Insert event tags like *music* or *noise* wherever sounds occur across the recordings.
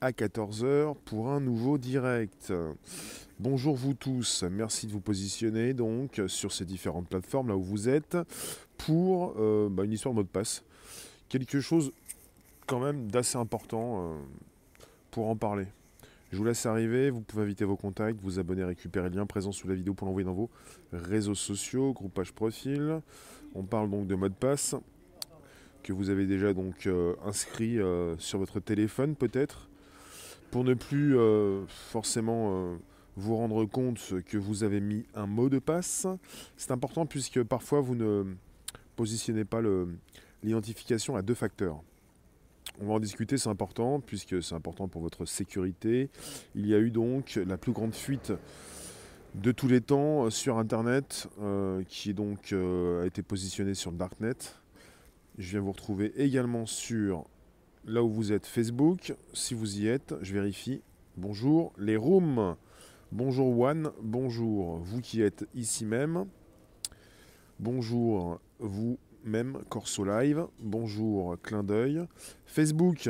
à 14h pour un nouveau direct. Bonjour vous tous, merci de vous positionner donc sur ces différentes plateformes là où vous êtes pour euh, bah, une histoire de mot de passe. Quelque chose quand même d'assez important euh, pour en parler. Je vous laisse arriver, vous pouvez inviter vos contacts, vous abonner, récupérer le lien présent sous la vidéo pour l'envoyer dans vos réseaux sociaux, groupage profil. On parle donc de mot de passe que vous avez déjà donc euh, inscrit sur votre téléphone peut-être pour ne plus euh, forcément euh, vous rendre compte que vous avez mis un mot de passe. C'est important puisque parfois vous ne positionnez pas l'identification à deux facteurs. On va en discuter, c'est important, puisque c'est important pour votre sécurité. Il y a eu donc la plus grande fuite de tous les temps euh, sur Internet, qui donc a été positionnée sur le Darknet. Je viens vous retrouver également sur là où vous êtes Facebook. Si vous y êtes, je vérifie. Bonjour les rooms. Bonjour One. Bonjour vous qui êtes ici même. Bonjour vous-même Corso Live. Bonjour Clin d'œil. Facebook.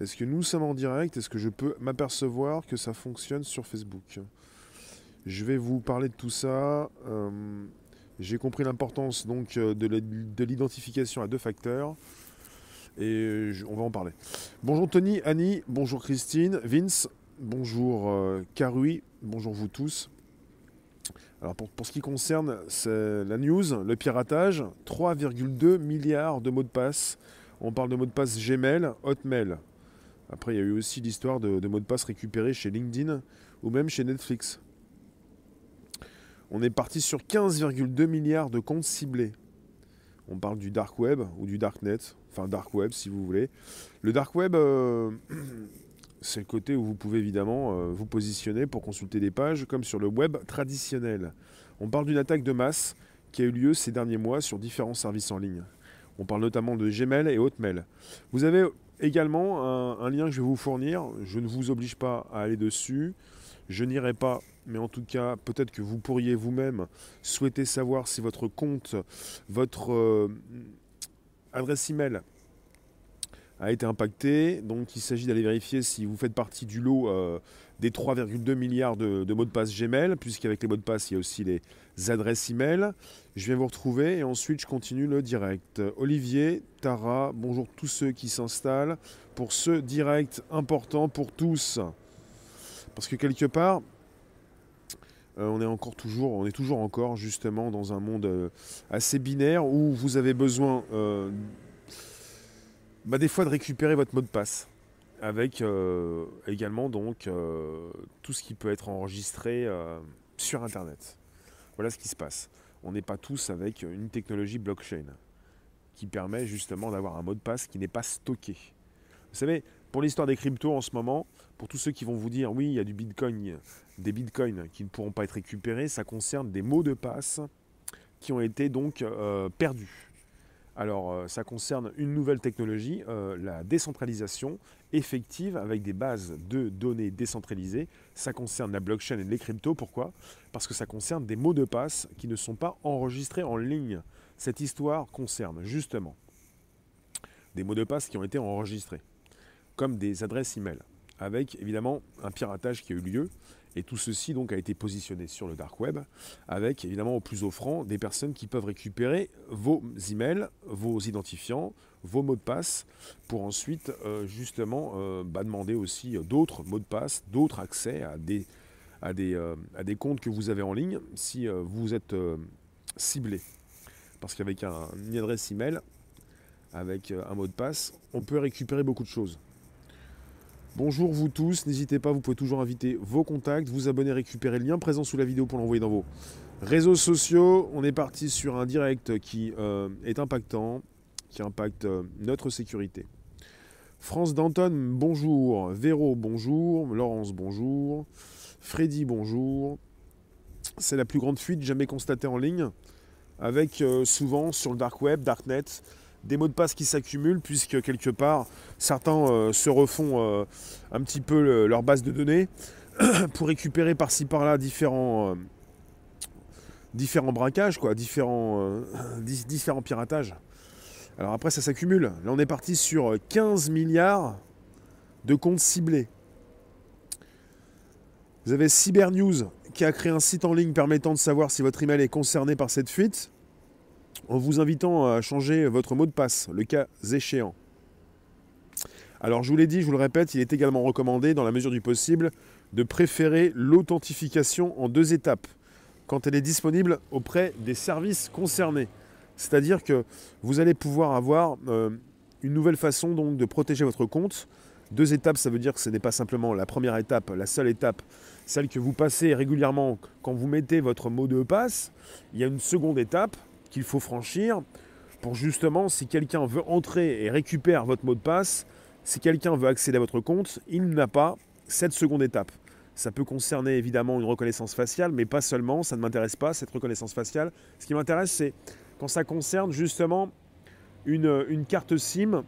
Est-ce que nous sommes en direct? Est-ce que je peux m'apercevoir que ça fonctionne sur Facebook? Je vais vous parler de tout ça. Euh, j'ai compris l'importance donc de l'identification à deux facteurs et on va en parler. Bonjour Tony, Annie, bonjour Christine, Vince, bonjour euh, Karui, bonjour vous tous. Alors pour, ce qui concerne la news, le piratage, 3,2 milliards de mots de passe. On parle de mots de passe Gmail, Hotmail. Après, il y a eu aussi l'histoire de mots de passe récupérés chez LinkedIn ou même chez Netflix. On est parti sur 15,2 milliards de comptes ciblés. On parle du dark web ou du darknet, enfin dark web si vous voulez. Le dark web, euh, *clears throat* c'est le côté où vous pouvez évidemment euh, vous positionner pour consulter des pages comme sur le web traditionnel. On parle d'une attaque de masse qui a eu lieu ces derniers mois sur différents services en ligne. On parle notamment de Gmail et Hotmail. Vous avez également un, lien que je vais vous fournir. Je ne vous oblige pas à aller dessus. Je n'irai pas, mais en tout cas, peut-être que vous pourriez vous-même souhaiter savoir si votre compte, votre euh, adresse email a été impacté. Donc il s'agit d'aller vérifier si vous faites partie du lot euh, des 3,2 milliards de, mots de passe Gmail, puisqu'avec les mots de passe, il y a aussi les adresses email. Je viens vous retrouver et ensuite je continue le direct. Olivier, Tara, bonjour tous ceux qui s'installent pour ce direct important pour tous. Parce que quelque part, euh, on est toujours encore justement dans un monde euh, assez binaire où vous avez besoin euh, bah, des fois de récupérer votre mot de passe avec également donc tout ce qui peut être enregistré sur internet. Voilà ce qui se passe. On n'est pas tous avec une technologie blockchain qui permet justement d'avoir un mot de passe qui n'est pas stocké. Vous savez, pour l'histoire des cryptos en ce moment, pour tous ceux qui vont vous dire oui, il y a du bitcoin, des bitcoins qui ne pourront pas être récupérés, ça concerne des mots de passe qui ont été donc euh, perdus. Alors euh, ça concerne une nouvelle technologie, euh, la décentralisation effective avec des bases de données décentralisées. Ça concerne la blockchain et les cryptos. Pourquoi? Parce que ça concerne des mots de passe qui ne sont pas enregistrés en ligne. Cette histoire concerne justement des mots de passe qui ont été enregistrés, comme des adresses e-mail avec évidemment un piratage qui a eu lieu. Et tout ceci donc a été positionné sur le dark web, avec évidemment au plus offrant des personnes qui peuvent récupérer vos emails, vos identifiants, vos mots de passe, pour ensuite euh, justement euh, bah, demander aussi d'autres mots de passe, d'autres accès à des, à, des, euh, à des comptes que vous avez en ligne si vous êtes ciblé. Parce qu'avec un, une adresse email, avec un mot de passe, on peut récupérer beaucoup de choses. Bonjour vous tous, n'hésitez pas, vous pouvez toujours inviter vos contacts, vous abonner, récupérer le lien présent sous la vidéo pour l'envoyer dans vos réseaux sociaux. On est parti sur un direct qui euh, est impactant, qui impacte euh, notre sécurité. France Danton, bonjour. Véro, bonjour. Laurence, bonjour. Freddy, bonjour. C'est la plus grande fuite jamais constatée en ligne, avec euh, souvent sur le dark web, darknet, des mots de passe qui s'accumulent, puisque quelque part, certains euh, se refont euh, un petit peu leur base de données *coughs* pour récupérer par-ci par-là différents, euh, différents braquages, quoi, différents, *coughs* différents piratages. Alors après, ça s'accumule. Là, on est parti sur 15 milliards de comptes ciblés. Vous avez Cybernews qui a créé un site en ligne permettant de savoir si votre email est concerné par cette fuite en vous invitant à changer votre mot de passe, le cas échéant. Alors je vous l'ai dit, je vous le répète, il est également recommandé, dans la mesure du possible, de préférer l'authentification en deux étapes, quand elle est disponible auprès des services concernés. C'est-à-dire que vous allez pouvoir avoir euh, une nouvelle façon donc, de protéger votre compte. Deux étapes, ça veut dire que ce n'est pas simplement la première étape, la seule étape, celle que vous passez régulièrement quand vous mettez votre mot de passe. Il y a une seconde étape qu'il faut franchir pour justement, si quelqu'un veut entrer et récupère votre mot de passe, si quelqu'un veut accéder à votre compte, il n'a pas cette seconde étape. Ça peut concerner évidemment une reconnaissance faciale, mais pas seulement, ça ne m'intéresse pas, cette reconnaissance faciale. Ce qui m'intéresse, c'est quand ça concerne justement une, une, carte SIM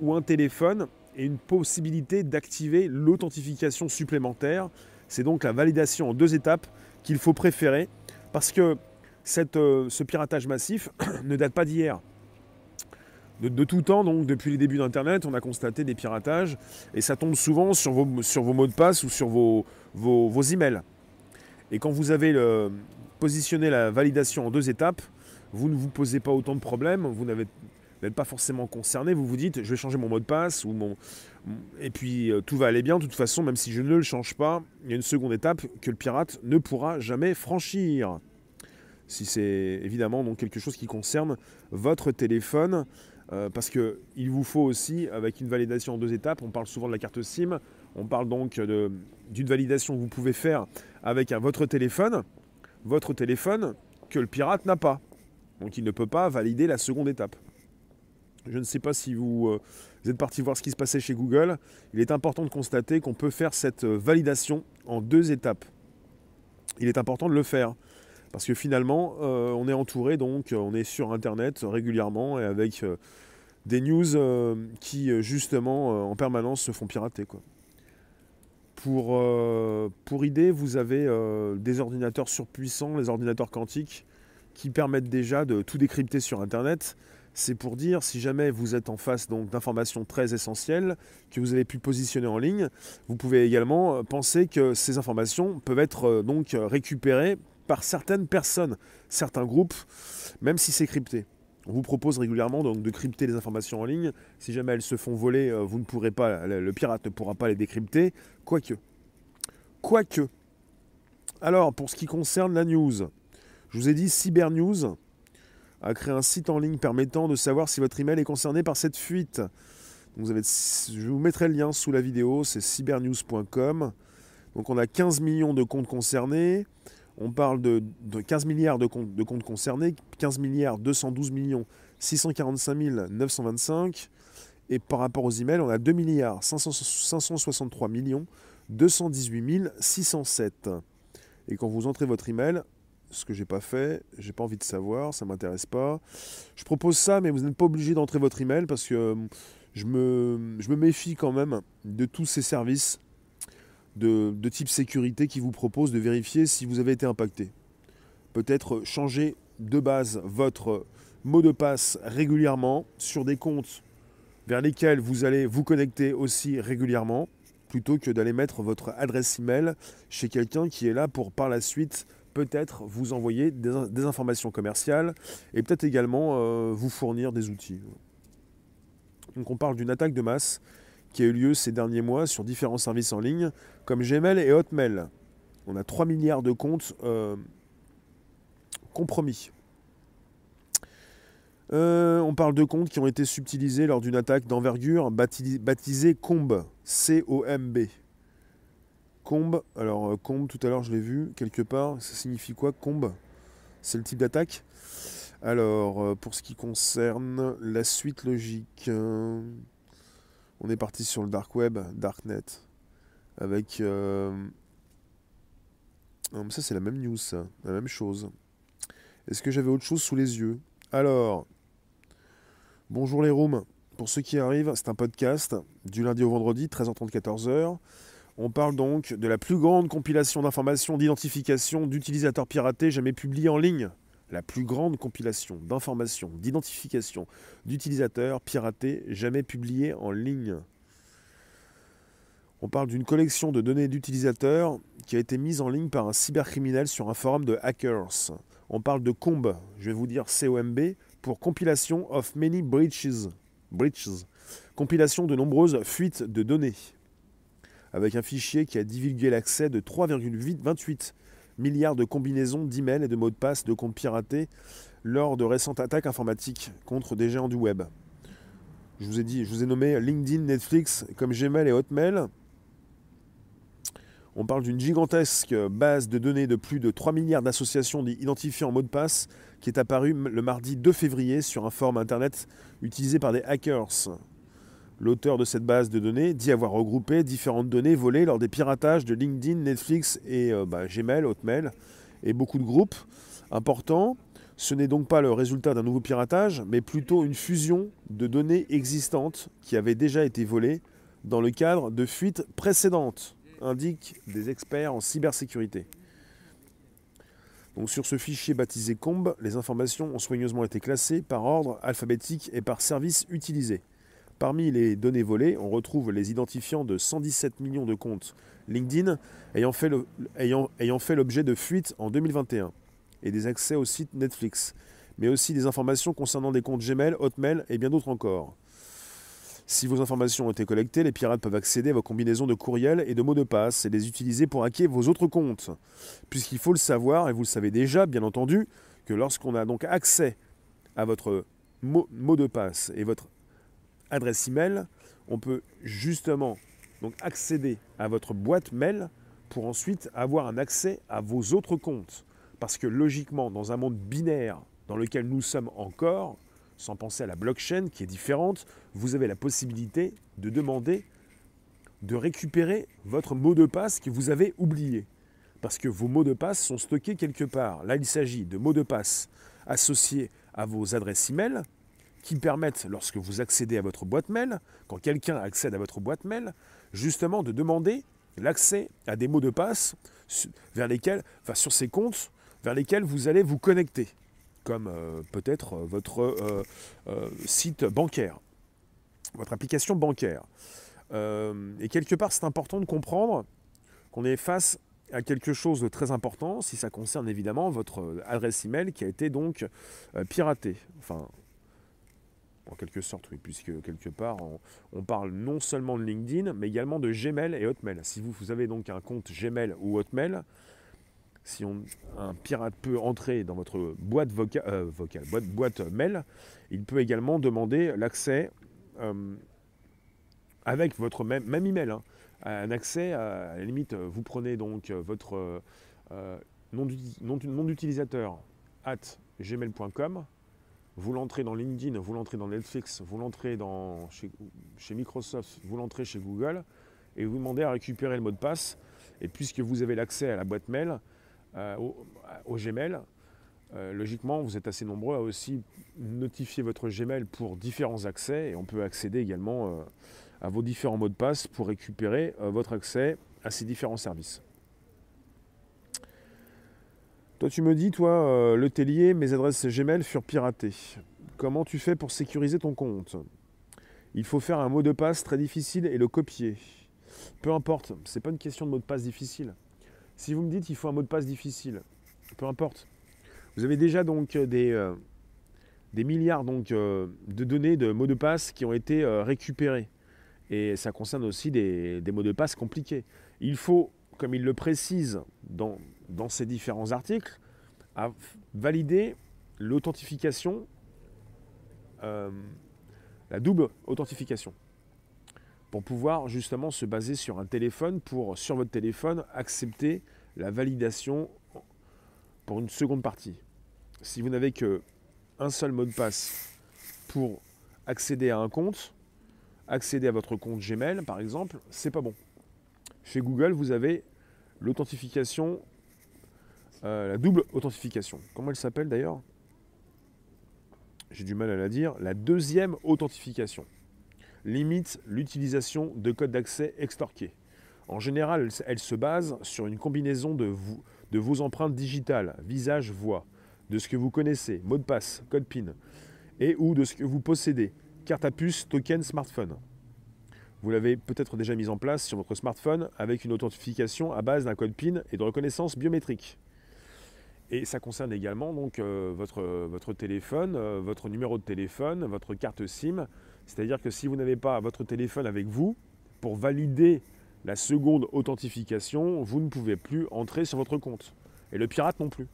ou un téléphone et une possibilité d'activer l'authentification supplémentaire. C'est donc la validation en deux étapes qu'il faut préférer parce que euh, ce piratage massif *clears throat* ne date pas d'hier de, tout temps, donc depuis les débuts d'Internet, on a constaté des piratages et ça tombe souvent sur vos, mots de passe ou sur vos, emails. Et quand vous avez positionné la validation en deux étapes, vous ne vous posez pas autant de problèmes, vous n'êtes pas forcément concerné, vous vous dites je vais changer mon mot de passe et puis euh, tout va aller bien. De toute façon, même si je ne le change pas, il y a une seconde étape que le pirate ne pourra jamais franchir. Si c'est évidemment donc quelque chose qui concerne votre téléphone, euh, parce qu'il vous faut aussi, avec une validation en deux étapes, on parle souvent de la carte SIM, on parle donc d'une validation que vous pouvez faire avec votre téléphone, votre téléphone que le pirate n'a pas. Donc il ne peut pas valider la seconde étape. Je ne sais pas si vous, euh, êtes parti voir ce qui se passait chez Google. Il est important de constater qu'on peut faire cette validation en deux étapes. Il est important de le faire. Parce que finalement, euh, on est entouré, donc on est sur Internet régulièrement et avec euh, des news euh, qui, justement, en permanence se font pirater. Pour, pour idée, vous avez des ordinateurs surpuissants, les ordinateurs quantiques, qui permettent déjà de tout décrypter sur Internet. C'est pour dire, si jamais vous êtes en face d'informations très essentielles que vous avez pu positionner en ligne, vous pouvez également penser que ces informations peuvent être donc récupérées certaines personnes, certains groupes, même si c'est crypté. On vous propose régulièrement donc, de crypter les informations en ligne. Si jamais elles se font voler, euh, vous ne pourrez pas, le pirate ne pourra pas les décrypter. Quoique. Quoique. Alors, pour ce qui concerne la news, je vous ai dit Cybernews a créé un site en ligne permettant de savoir si votre email est concerné par cette fuite. vous avez, je vous mettrai le lien sous la vidéo, c'est cybernews.com. Donc on a 15 millions de comptes concernés. On parle de, 15 milliards de comptes, concernés, 15 milliards 212 millions 645 925. Et par rapport aux emails, on a 2 milliards 563 millions 218 607. Et quand vous entrez votre email, ce que j'ai pas fait, j'ai pas envie de savoir, ça m'intéresse pas. Je propose ça, mais vous n'êtes pas obligé d'entrer votre email parce que me, je me méfie quand même de tous ces services de, type sécurité qui vous propose de vérifier si vous avez été impacté. Peut-être changer de base votre mot de passe régulièrement sur des comptes vers lesquels vous allez vous connecter aussi régulièrement, plutôt que d'aller mettre votre adresse email chez quelqu'un qui est là pour par la suite peut-être vous envoyer des, informations commerciales et peut-être également euh, vous fournir des outils. Donc on parle d'une attaque de masse qui a eu lieu ces derniers mois sur différents services en ligne comme Gmail et Hotmail. On a 3 milliards de comptes euh, compromis. Euh, on parle de comptes qui ont été subtilisés lors d'une attaque d'envergure baptisée Comb, C-O-M-B. Comb, alors euh, Comb tout à l'heure je l'ai vu quelque part, ça signifie quoi Comb C'est le type d'attaque? Alors pour ce qui concerne la suite logique, on est parti sur le dark web, darknet, avec... Euh, ça c'est la même news, ça, la même chose. Est-ce que j'avais autre chose sous les yeux? Alors, bonjour les rooms. Pour ceux qui arrivent, c'est un podcast du lundi au vendredi, 13h30, 14h. On parle donc de la plus grande compilation d'informations d'identification d'utilisateurs piratés jamais publiée en ligne la plus grande compilation d'informations, d'identification d'utilisateurs piratés jamais publiée en ligne. On parle d'une collection de données d'utilisateurs qui a été mise en ligne par un cybercriminel sur un forum de hackers. On parle de COMB, je vais vous dire COMB, pour Compilation of Many Breaches. breaches compilation de nombreuses fuites de données, avec un fichier qui a divulgué l'accès de 3,28 milliards de combinaisons d'emails et de mots de passe de comptes piratés lors de récentes attaques informatiques contre des géants du web. Je vous ai nommé LinkedIn, Netflix comme Gmail et Hotmail. On parle d'une gigantesque base de données de plus de 3 milliards d'associations identifiées en mot de passe qui est apparue le mardi 2 février sur un forum internet utilisé par des hackers. L'auteur de cette base de données dit avoir regroupé différentes données volées lors des piratages de LinkedIn, Netflix et euh, bah, Gmail, Hotmail et beaucoup de groupes importants. Ce n'est donc pas le résultat d'un nouveau piratage, mais plutôt une fusion de données existantes qui avaient déjà été volées dans le cadre de fuites précédentes, indiquent des experts en cybersécurité. Sur ce fichier baptisé COMB, les informations ont soigneusement été classées par ordre alphabétique et par service utilisé. Parmi les données volées, on retrouve les identifiants de 117 millions de comptes LinkedIn ayant fait l'objet de fuites en 2021 et des accès au site Netflix, mais aussi des informations concernant des comptes Gmail, Hotmail et bien d'autres encore. Si vos informations ont été collectées, les pirates peuvent accéder à vos combinaisons de courriels et de mots de passe et les utiliser pour hacker vos autres comptes. Puisqu'il faut le savoir, et vous le savez déjà, bien entendu, que lorsqu'on a donc accès à votre mot, mot de passe et votre adresse email, on peut justement donc accéder à votre boîte mail pour ensuite avoir un accès à vos autres comptes. Parce que logiquement, dans un monde binaire dans lequel nous sommes encore, sans penser à la blockchain qui est différente, vous avez la possibilité de demander de récupérer votre mot de passe que vous avez oublié. Parce que vos mots de passe sont stockés quelque part. Là, il s'agit de mots de passe associés à vos adresses email, qui permettent, lorsque vous accédez à votre boîte mail, quand quelqu'un accède à votre boîte mail, justement de demander l'accès à des mots de passe vers lesquels, enfin, sur ces comptes vers lesquels vous allez vous connecter, comme euh, peut-être euh, votre euh, site bancaire, votre application bancaire. et quelque part, c'est important de comprendre qu'on est face à quelque chose de très important si ça concerne évidemment votre adresse email qui a été donc piratée. En quelque sorte, oui, puisque quelque part, on, parle non seulement de LinkedIn, mais également de Gmail et Hotmail. Si vous, vous avez donc un compte Gmail ou Hotmail, si on, un pirate peut entrer dans votre boîte vocale, euh, boîte, boîte, mail, il peut également demander l'accès euh, avec votre même, email. Hein, un accès, à, la limite, vous prenez donc votre euh, nom d'utilisateur at gmail.com, vous l'entrez dans LinkedIn, vous l'entrez dans Netflix, vous l'entrez chez, Microsoft, vous l'entrez chez Google, et vous demandez à récupérer le mot de passe. Et puisque vous avez l'accès à la boîte mail, euh, au, Gmail, euh, logiquement, vous êtes assez nombreux à aussi notifier votre Gmail pour différents accès, et on peut accéder également euh, à vos différents mots de passe pour récupérer votre accès à ces différents services. Toi, tu me dis, toi, euh, le tellier, mes adresses Gmail furent piratées. Comment tu fais pour sécuriser ton compte? Il faut faire un mot de passe très difficile et le copier. Peu importe, c'est pas une question de mot de passe difficile. Si vous me dites qu'il faut un mot de passe difficile, peu importe. Vous avez déjà donc des, euh, des milliards donc, euh, de données de mots de passe qui ont été récupérés. Et ça concerne aussi des, des mots de passe compliqués. Il faut, comme il le précise dans, dans ces différents articles, à valider l'authentification, euh, la double authentification, pour pouvoir justement se baser sur un téléphone, pour sur votre téléphone accepter la validation pour une seconde partie. Si vous n'avez qu'un seul mot de passe pour accéder à un compte, accéder à votre compte Gmail par exemple, c'est pas bon. Chez Google, vous avez l'authentification euh, la double authentification. Comment elle s'appelle d'ailleurs? J'ai du mal à la dire. La deuxième authentification limite l'utilisation de codes d'accès extorqués. En général, elle se base sur une combinaison de, de vos empreintes digitales, visage, voix, de ce que vous connaissez, mot de passe, code PIN, et ou de ce que vous possédez, carte à puce, token, smartphone. Vous l'avez peut-être déjà mis en place sur votre smartphone avec une authentification à base d'un code PIN et de reconnaissance biométrique. Et ça concerne également donc euh, votre, votre téléphone, euh, votre numéro de téléphone, votre carte SIM. C'est-à-dire que si vous n'avez pas votre téléphone avec vous, pour valider la seconde authentification, vous ne pouvez plus entrer sur votre compte. Et le pirate non plus.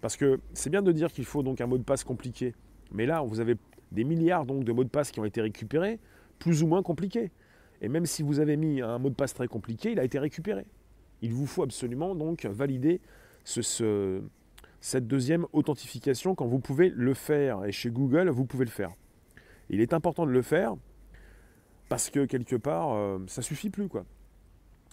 Parce que c'est bien de dire qu'il faut donc un mot de passe compliqué. Mais là, vous avez des milliards donc de mots de passe qui ont été récupérés, plus ou moins compliqués. Et même si vous avez mis un mot de passe très compliqué, il a été récupéré. Il vous faut absolument donc valider ce, cette deuxième authentification quand vous pouvez le faire. Et chez Google, vous pouvez le faire. Il est important de le faire parce que quelque part, euh, ça suffit plus quoi.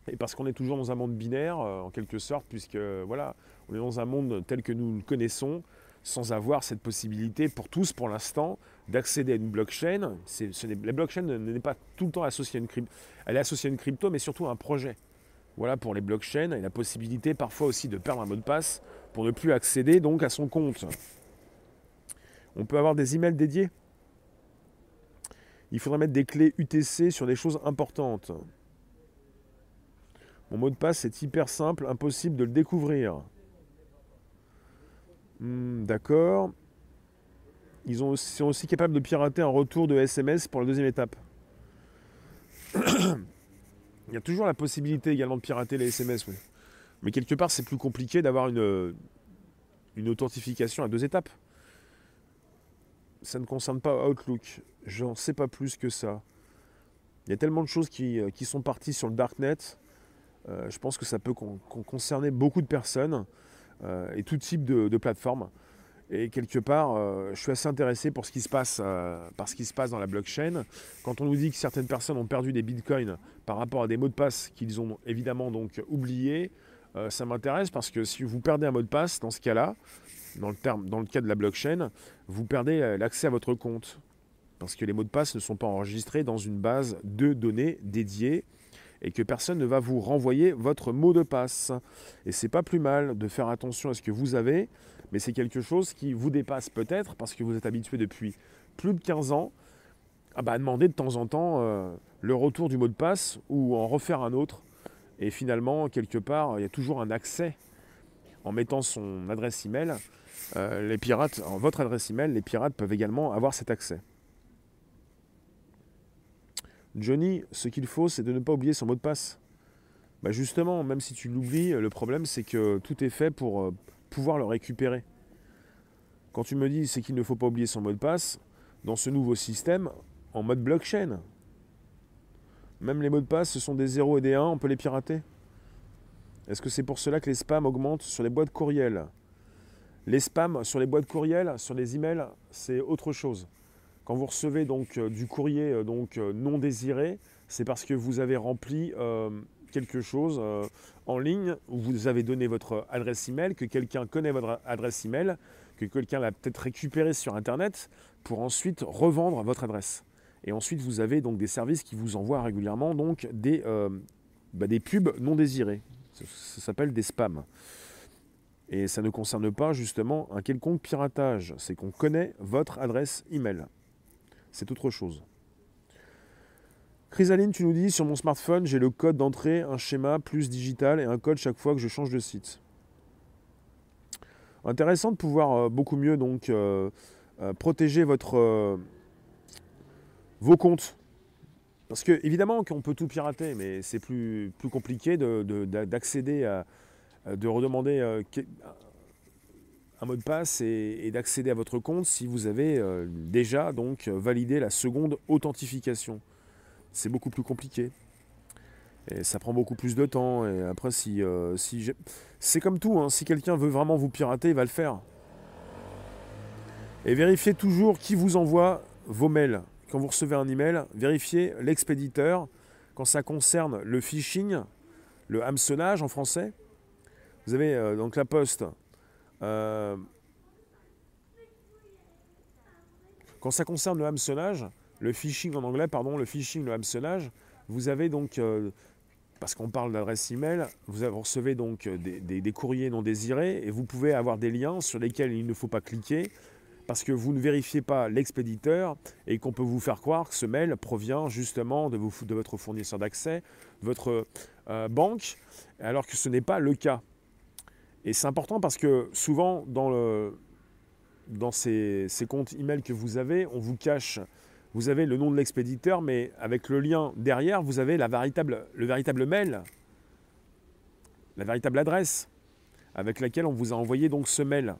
Et parce qu'on est toujours dans un monde binaire, euh, en quelque sorte, puisque voilà, on est dans un monde tel que nous le connaissons, sans avoir cette possibilité pour tous, pour l'instant, d'accéder à une blockchain. la blockchain n'est pas tout le temps associée à une crypto. Elle est associée à une crypto, mais surtout à un projet. Voilà pour les blockchains et la possibilité parfois aussi de perdre un mot de passe pour ne plus accéder donc à son compte. On peut avoir des emails dédiés? Il faudrait mettre des clés UTC sur des choses importantes. Mon mot de passe est hyper simple, impossible de le découvrir. Hmm, d'accord. Ils sont aussi capables de pirater un retour de SMS pour la deuxième étape. *coughs* Il y a toujours la possibilité également de pirater les SMS, Mais quelque part, c'est plus compliqué d'avoir une, une authentification à deux étapes. Ça ne concerne pas Outlook. J'en sais pas plus que ça. Il y a tellement de choses qui, euh, sont parties sur le Darknet. Euh, je pense que ça peut concerner beaucoup de personnes euh, et tout type de, plateformes. Et quelque part, je suis assez intéressé pour ce qui se passe, par ce qui se passe dans la blockchain. Quand on nous dit que certaines personnes ont perdu des bitcoins par rapport à des mots de passe qu'ils ont évidemment donc oubliés, euh, ça m'intéresse parce que si vous perdez un mot de passe, dans ce cas-là, dans le, cas de la blockchain, vous perdez euh, l'accès à votre compte. Parce que les mots de passe ne sont pas enregistrés dans une base de données dédiée et que personne ne va vous renvoyer votre mot de passe. Et c'est pas plus mal de faire attention à ce que vous avez, mais c'est quelque chose qui vous dépasse peut-être parce que vous êtes habitué depuis plus de 15 ans à, bah, demander de temps en temps euh, le retour du mot de passe ou en refaire un autre et finalement, quelque part, il y a toujours un accès en mettant son adresse email. Euh, les pirates, en votre adresse email, les pirates peuvent également avoir cet accès. Johnny, ce qu'il faut, c'est de ne pas oublier son mot de passe. Bah justement, même si tu l'oublies, le problème c'est que tout est fait pour euh, pouvoir le récupérer. Quand tu me dis c'est qu'il ne faut pas oublier son mot de passe, dans ce nouveau système, en mode blockchain, même les mots de passe, ce sont des 0 et des 1, on peut les pirater. Est-ce que c'est pour cela que les spams augmentent sur les boîtes courriels Les spams sur les boîtes courriels, sur les emails, c'est autre chose. Quand vous recevez donc euh, du courrier euh, donc euh, non désiré, c'est parce que vous avez rempli quelque chose en ligne où vous avez donné votre adresse email, que quelqu'un connaît votre adresse email, que quelqu'un l'a peut-être récupéré sur internet pour ensuite revendre votre adresse. Et ensuite, vous avez donc des services qui vous envoient régulièrement donc des, euh, bah, pubs non désirées. Ça, s'appelle des spams. Et ça ne concerne pas justement un quelconque piratage. C'est qu'on connaît votre adresse email. C'est autre chose. Chrysaline, tu nous dis sur mon smartphone, j'ai le code d'entrée, un schéma plus digital et un code chaque fois que je change de site. Intéressant de pouvoir euh, beaucoup mieux donc euh, protéger votre vos comptes. Parce que évidemment qu'on peut tout pirater, mais c'est plus, plus compliqué d'accéder de, à, de redemander euh, un mot de passe et, d'accéder à votre compte si vous avez euh, déjà donc validé la seconde authentification. C'est beaucoup plus compliqué. Et ça prend beaucoup plus de temps. Et après, si, euh, si c'est comme tout, hein. si quelqu'un veut vraiment vous pirater, il va le faire. Et vérifiez toujours qui vous envoie vos mails quand vous recevez un email, vérifiez l'expéditeur. Quand ça concerne le phishing, le hameçonnage en français, vous avez euh, donc la poste. Euh, quand ça concerne le hameçonnage, le phishing en anglais, pardon, le phishing, le hameçonnage, vous avez donc, euh, parce qu'on parle d'adresse email, vous recevez donc des, des, courriers non désirés et vous pouvez avoir des liens sur lesquels il ne faut pas cliquer parce que vous ne vérifiez pas l'expéditeur et qu'on peut vous faire croire que ce mail provient justement de, votre fournisseur d'accès, de votre euh, banque, alors que ce n'est pas le cas. Et c'est important parce que souvent dans, ces, ces, comptes email que vous avez, on vous cache, vous avez le nom de l'expéditeur, mais avec le lien derrière, vous avez le véritable mail, la véritable adresse avec laquelle on vous a envoyé donc ce mail.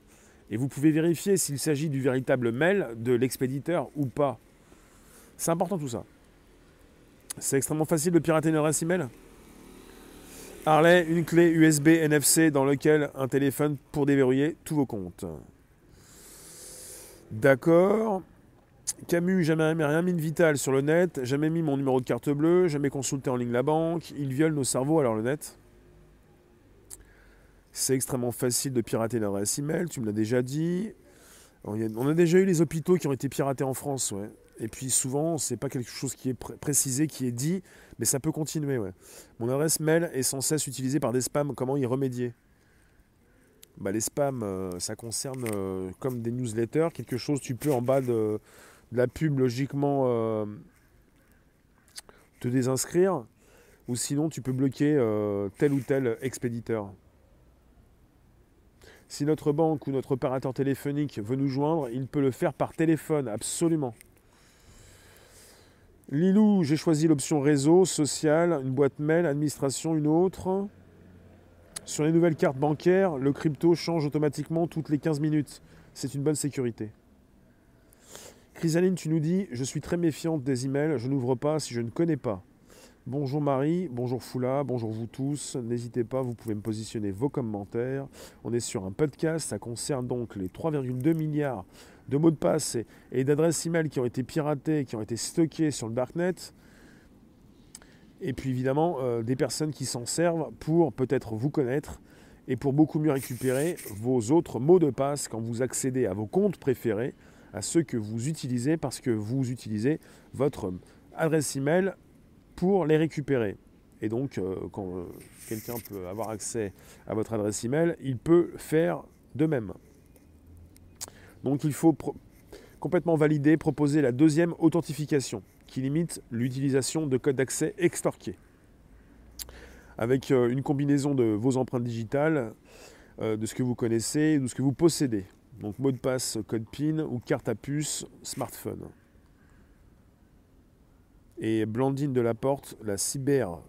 Et vous pouvez vérifier s'il s'agit du véritable mail de l'expéditeur ou pas. C'est important tout ça. C'est extrêmement facile de pirater une adresse email. Harley, une clé USB NFC dans lequel un téléphone pour déverrouiller tous vos comptes. D'accord. Camus, jamais rien mis de vital sur le net, jamais mis mon numéro de carte bleue, jamais consulté en ligne la banque. Il viole nos cerveaux alors le net. C'est extrêmement facile de pirater l'adresse email, tu me l'as déjà dit. On a déjà eu les hôpitaux qui ont été piratés en France, ouais. Et puis souvent, c'est pas quelque chose qui est précisé, qui est dit, mais ça peut continuer. Mon adresse mail est sans cesse utilisée par des spams. Comment y remédier? Bah, Les spams, euh, ça concerne euh, comme des newsletters, quelque chose, tu peux en bas de, la pub, logiquement, euh, te désinscrire, ou sinon tu peux bloquer tel ou tel expéditeur. Si notre banque ou notre opérateur téléphonique veut nous joindre, il peut le faire par téléphone, absolument. Lilou, j'ai choisi l'option réseau, social, une boîte mail, administration, une autre. Sur les nouvelles cartes bancaires, le crypto change automatiquement toutes les 15 minutes. C'est une bonne sécurité. Chrysaline, tu nous dis Je suis très méfiante des emails, je n'ouvre pas si je ne connais pas. Bonjour Marie, bonjour Foula, bonjour vous tous. N'hésitez pas, vous pouvez me positionner vos commentaires. On est sur un podcast, ça concerne donc les 3,2 milliards de mots de passe et, d'adresses email qui ont été piratés, qui ont été stockés sur le darknet. Et puis évidemment, euh, des personnes qui s'en servent pour peut-être vous connaître et pour beaucoup mieux récupérer vos autres mots de passe quand vous accédez à vos comptes préférés, à ceux que vous utilisez parce que vous utilisez votre adresse email pour les récupérer. Et donc, euh, quand euh, quelqu'un peut avoir accès à votre adresse email, il peut faire de même. Donc, il faut complètement valider, proposer la deuxième authentification qui limite l'utilisation de codes d'accès extorqués. Avec euh, une combinaison de vos empreintes digitales, de ce que vous connaissez, de ce que vous possédez. Donc mot de passe, code PIN ou carte à puce, smartphone. Et Blandine Delaporte, la cyber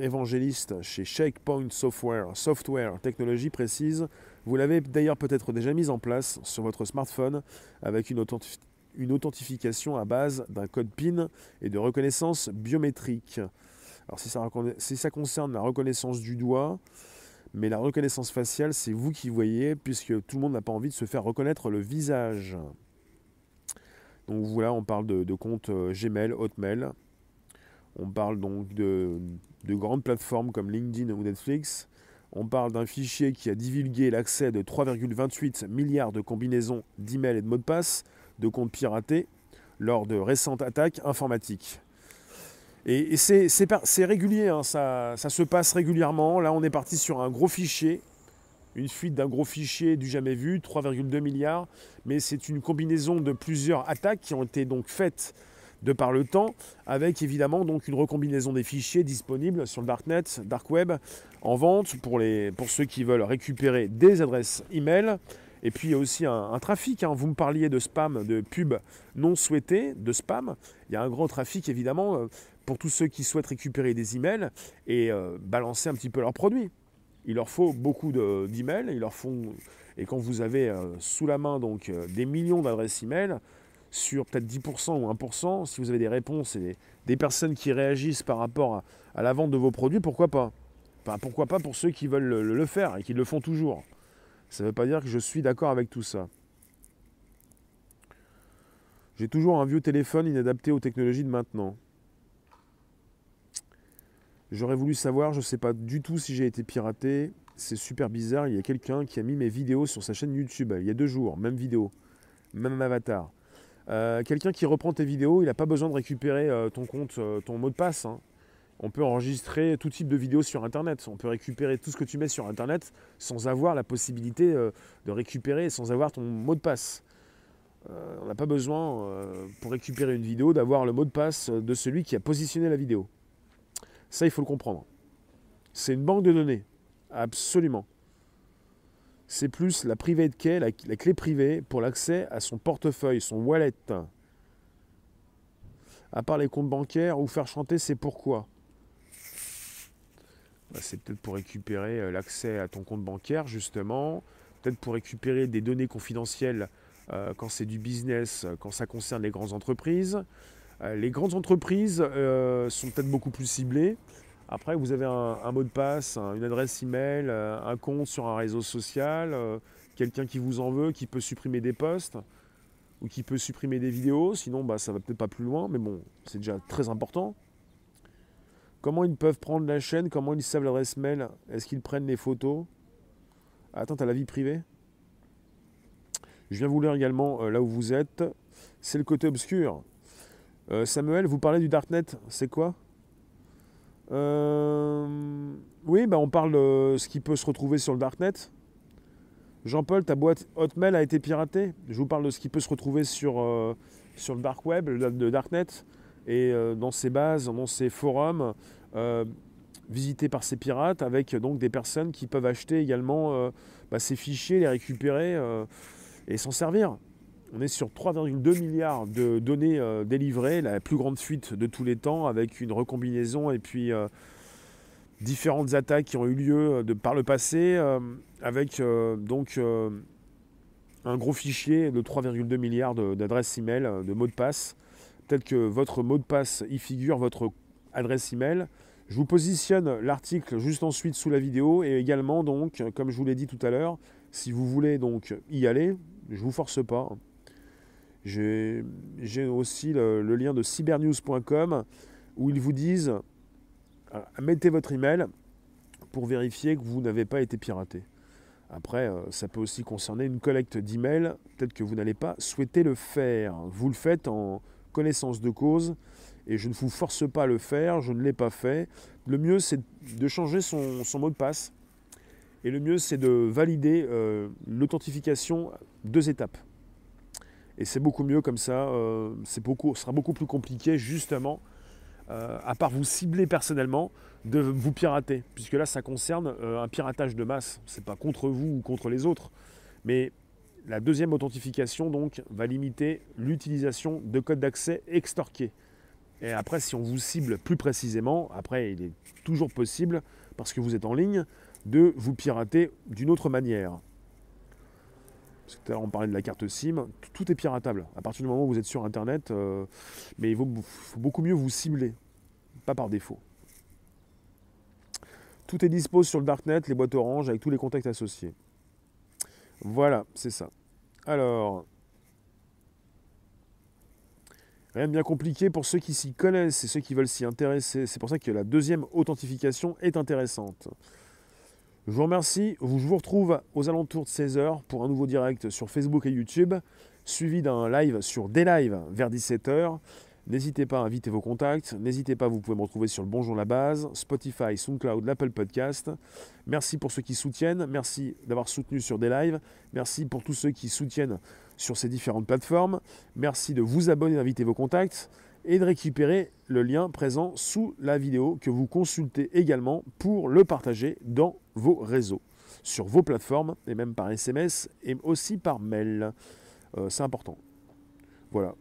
évangéliste chez Shakepoint Software, Software Technologie précise, vous l'avez d'ailleurs peut-être déjà mise en place sur votre smartphone avec une, authentification à base d'un code PIN et de reconnaissance biométrique. Alors si ça, si ça concerne la reconnaissance du doigt, mais la reconnaissance faciale, c'est vous qui voyez, puisque tout le monde n'a pas envie de se faire reconnaître le visage. Donc voilà, on parle de, de compte euh, Gmail, Hotmail. On parle donc de, grandes plateformes comme LinkedIn ou Netflix. On parle d'un fichier qui a divulgué l'accès de 3,28 milliards de combinaisons d'emails et de mots de passe de comptes piratés lors de récentes attaques informatiques. Et, c'est régulier, hein, ça, ça, se passe régulièrement. Là, on est parti sur un gros fichier, une fuite d'un gros fichier du jamais vu, 3,2 milliards. Mais c'est une combinaison de plusieurs attaques qui ont été donc faites de par le temps, avec évidemment donc une recombinaison des fichiers disponibles sur le darknet, dark web, en vente pour, les, pour ceux qui veulent récupérer des adresses email. Et puis il y a aussi un, trafic. Hein. Vous me parliez de spam, de pub non souhaité, de spam. Il y a un grand trafic évidemment euh, pour tous ceux qui souhaitent récupérer des emails et euh, balancer un petit peu leurs produits. Il leur faut beaucoup d'emails. ils leur font et quand vous avez euh, sous la main donc des millions d'adresses email, sur peut-être 10% ou 1%, si vous avez des réponses et des, personnes qui réagissent par rapport à, la vente de vos produits, pourquoi pas? Pourquoi pas pour ceux qui veulent le, faire et qui le font toujours Ça ne veut pas dire que je suis d'accord avec tout ça. J'ai toujours un vieux téléphone inadapté aux technologies de maintenant. J'aurais voulu savoir, je ne sais pas du tout si j'ai été piraté. C'est super bizarre. Il y a quelqu'un qui a mis mes vidéos sur sa chaîne YouTube il y a deux jours, même vidéo, même avatar. Euh, quelqu'un qui reprend tes vidéos, il n'a pas besoin de récupérer euh, ton compte, euh, ton mot de passe. Hein. On peut enregistrer tout type de vidéos sur Internet. On peut récupérer tout ce que tu mets sur Internet sans avoir la possibilité de récupérer, sans avoir ton mot de passe. on n'a pas besoin, pour récupérer une vidéo, d'avoir le mot de passe de celui qui a positionné la vidéo. Ça, il faut le comprendre. C'est une banque de données. Absolument. C'est plus la private key, la, clé privée pour l'accès à son portefeuille, son wallet. À part les comptes bancaires ou faire chanter, c'est pourquoi? Bah, C'est peut-être pour récupérer euh, l'accès à ton compte bancaire, justement. Peut-être pour récupérer des données confidentielles euh, quand c'est du business, quand ça concerne les grandes entreprises. Euh, les grandes entreprises sont peut-être beaucoup plus ciblées. Après, vous avez un, mot de passe, une adresse email, un compte sur un réseau social, quelqu'un qui vous en veut, qui peut supprimer des posts ou qui peut supprimer des vidéos. Sinon, bah, ça va peut-être pas plus loin, mais bon, c'est déjà très important. Comment ils peuvent prendre la chaîne? Comment ils savent l'adresse mail? Est-ce qu'ils prennent les photos? Attends, tu as la vie privée? Je viens vous lire également euh, là où vous êtes. C'est le côté obscur. Euh, Samuel, vous parlez du Darknet, c'est quoi? Euh, Oui, bah on parle de ce qui peut se retrouver sur le Darknet. Jean-Paul, ta boîte Hotmail a été piratée. Je vous parle de ce qui peut se retrouver sur, sur le Dark Web, le Darknet et euh, dans ces bases, dans ces forums euh, visités par ces pirates, avec donc des personnes qui peuvent acheter également euh, bah, ces fichiers, les récupérer et s'en servir. On est sur 3,2 milliards de données délivrées, la plus grande fuite de tous les temps, avec une recombinaison et puis différentes attaques qui ont eu lieu de, par le passé, avec donc un gros fichier de 3,2 milliards d'adresses email, de mots de passe, Peut-être que votre mot de passe y figure, votre adresse email. Je vous positionne l'article juste ensuite sous la vidéo et également donc, comme je vous l'ai dit tout à l'heure, si vous voulez donc y aller, je vous force pas. J'ai aussi le, lien de cybernews.com où ils vous disent euh, mettez votre email pour vérifier que vous n'avez pas été piraté. Après, euh, ça peut aussi concerner une collecte d'email. Peut-être que vous n'allez pas souhaiter le faire. Vous le faites en connaissance de cause, et je ne vous force pas à le faire, je ne l'ai pas fait. Le mieux, c'est de changer son, mot de passe, et le mieux, c'est de valider euh, l'authentification deux étapes. Et c'est beaucoup mieux comme ça, euh, beaucoup, ce sera beaucoup plus compliqué justement, euh, à part vous cibler personnellement, de vous pirater. Puisque là, ça concerne un piratage de masse. C'est pas contre vous ou contre les autres. Mais la deuxième authentification donc va limiter l'utilisation de codes d'accès extorqués. Et après, si on vous cible plus précisément, après, il est toujours possible, parce que vous êtes en ligne, de vous pirater d'une autre manière. Parce que on parlait de la carte SIM, tout est piratable. À partir du moment où vous êtes sur Internet, euh, mais il faut, beaucoup mieux vous cibler, pas par défaut. Tout est dispo sur le Darknet, les boîtes orange, avec tous les contacts associés. Voilà, c'est ça. Alors, rien de bien compliqué pour ceux qui s'y connaissent et ceux qui veulent s'y intéresser. C'est pour ça que la deuxième authentification est intéressante. Je vous remercie. Je vous retrouve aux alentours de 16h pour un nouveau direct sur Facebook et YouTube, suivi d'un live sur des vers 17h. N'hésitez pas à inviter vos contacts. N'hésitez pas, vous pouvez me retrouver sur le Bonjour la Base, Spotify, SoundCloud, l'Apple Podcast. Merci pour ceux qui soutiennent. Merci d'avoir soutenu sur des. Merci pour tous ceux qui soutiennent sur ces différentes plateformes. Merci de vous abonner, d'inviter vos contacts et de récupérer le lien présent sous la vidéo que vous consultez également pour le partager dans vos réseaux, sur vos plateformes et même par SMS et aussi par mail. Euh, c'est important. Voilà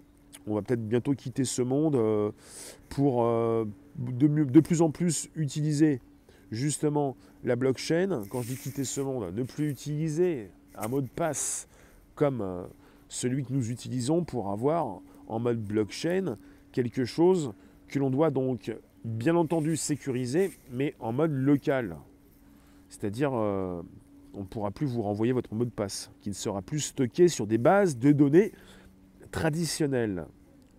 on va peut-être bientôt quitter ce monde euh, pour euh, de, plus en plus utiliser justement la blockchain. Quand je dis quitter ce monde, ne plus utiliser un mot de passe comme celui que nous utilisons pour avoir en mode blockchain quelque chose que l'on doit donc bien entendu sécuriser, mais en mode local. C'est-à-dire, on ne pourra plus vous renvoyer votre mot de passe, qui ne sera plus stocké sur des bases de données traditionnelle.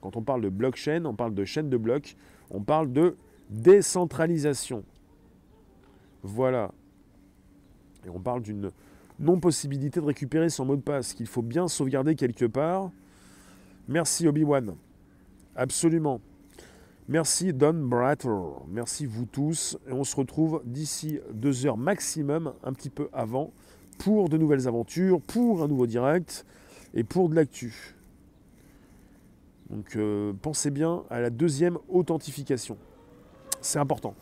Quand on parle de blockchain, on parle de chaîne de blocs, on parle de décentralisation. Voilà. Et on parle d'une non-possibilité de récupérer son mot de passe, qu'il faut bien sauvegarder quelque part. Merci Obi-Wan. Absolument. Merci Don Bratter. Merci vous tous. Et on se retrouve d'ici deux heures maximum, un petit peu avant, pour de nouvelles aventures, pour un nouveau direct et pour de l'actu. Donc euh, pensez bien à la deuxième authentification. C'est important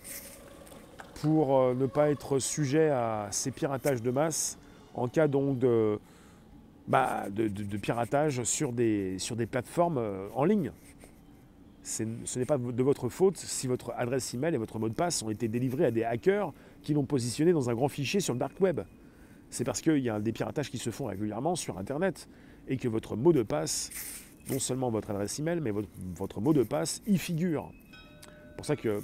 pour euh, ne pas être sujet à ces piratages de masse en cas donc de, bah, piratage sur des, sur des plateformes euh, en ligne. Ce n'est pas de votre faute si votre adresse email et votre mot de passe ont été délivrés à des hackers qui l'ont positionné dans un grand fichier sur le dark web. C'est parce qu'il y a des piratages qui se font régulièrement sur Internet et que votre mot de passe, non seulement votre adresse email, mais votre, mot de passe y figure. C'est pour ça que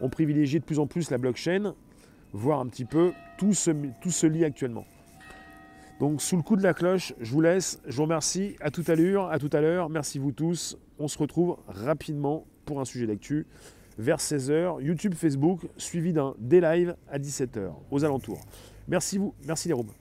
on privilégie de plus en plus la blockchain, voir un petit peu tout ce, tout se lit actuellement. Donc sous le coup de la cloche, je vous laisse, je vous remercie, à tout à l'heure, à tout à l'heure, merci vous tous, on se retrouve rapidement pour un sujet d'actu. Vers 16h, YouTube, Facebook, suivi d'un day live à 17h, aux alentours. Merci vous, merci les Roms.